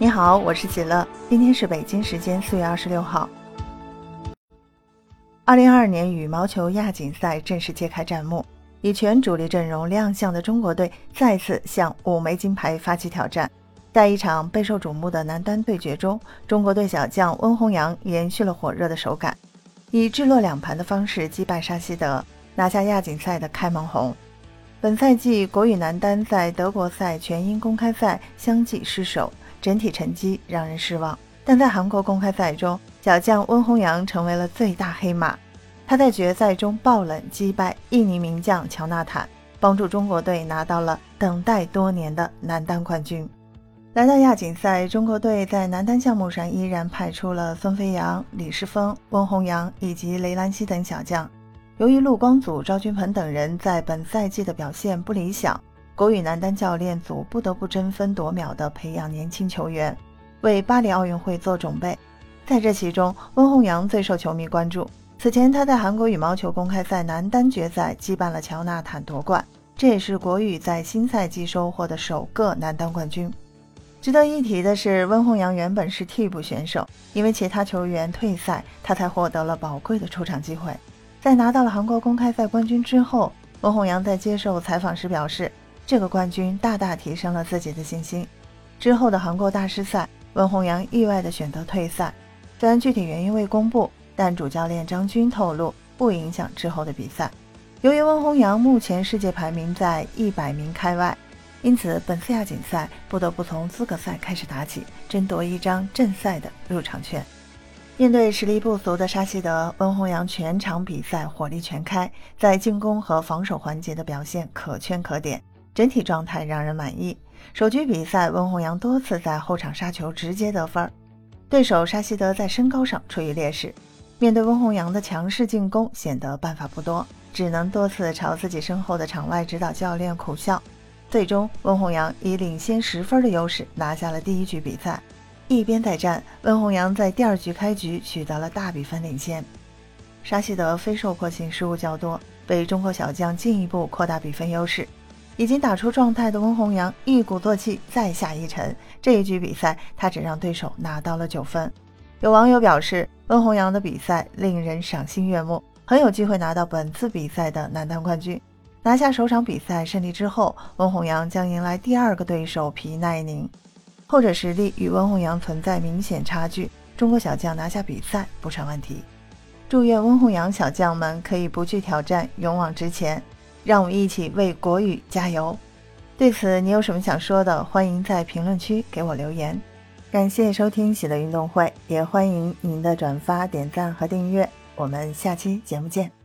你好，我是喜乐，今天是北京时间四月二十六号。二零二二年羽毛球亚锦赛正式揭开战幕，以全主力阵容亮相的中国队再次向五枚金牌发起挑战。在一场备受瞩目的男单对决中，中国队小将温宏洋延续了火热的手感，以置落两盘的方式击败沙希德，拿下亚锦赛的开门红。本赛季国羽男单在德国赛全英公开赛相继失手。整体成绩让人失望，但在韩国公开赛中，小将温宏洋成为了最大黑马。他在决赛中爆冷击败印尼名将乔纳坦，帮助中国队拿到了等待多年的男单冠军。来到亚锦赛，中国队在男单项目上依然派出了孙飞扬、李世峰、温宏洋以及雷兰西等小将。由于陆光祖、赵君鹏等人在本赛季的表现不理想。国羽男单教练组不得不争分夺秒地培养年轻球员，为巴黎奥运会做准备。在这其中，温宏洋最受球迷关注。此前，他在韩国羽毛球公开赛男单决赛击败了乔纳坦夺冠，这也是国羽在新赛季收获的首个男单冠军。值得一提的是，温宏洋原本是替补选手，因为其他球员退赛，他才获得了宝贵的出场机会。在拿到了韩国公开赛冠军之后，温宏洋在接受采访时表示。这个冠军大大提升了自己的信心。之后的韩国大师赛，温宏洋意外的选择退赛，虽然具体原因未公布，但主教练张军透露不影响之后的比赛。由于温宏洋目前世界排名在一百名开外，因此本次亚锦赛不得不从资格赛开始打起，争夺一张正赛的入场券。面对实力不俗的沙希德，温宏洋全场比赛火力全开，在进攻和防守环节的表现可圈可点。整体状态让人满意。首局比赛，温宏洋多次在后场杀球，直接得分。对手沙希德在身高上处于劣势，面对温宏洋的强势进攻，显得办法不多，只能多次朝自己身后的场外指导教练苦笑。最终，温宏洋以领先十分的优势拿下了第一局比赛。一边再战，温宏洋在第二局开局取得了大比分领先。沙希德非受迫性失误较多，被中国小将进一步扩大比分优势。已经打出状态的温宏洋一鼓作气再下一城，这一局比赛他只让对手拿到了九分。有网友表示，温宏洋的比赛令人赏心悦目，很有机会拿到本次比赛的男单冠军。拿下首场比赛胜利之后，温宏洋将迎来第二个对手皮奈宁，后者实力与温宏洋存在明显差距，中国小将拿下比赛不成问题。祝愿温宏洋小将们可以不惧挑战，勇往直前。让我们一起为国语加油！对此，你有什么想说的？欢迎在评论区给我留言。感谢收听喜乐运动会，也欢迎您的转发、点赞和订阅。我们下期节目见。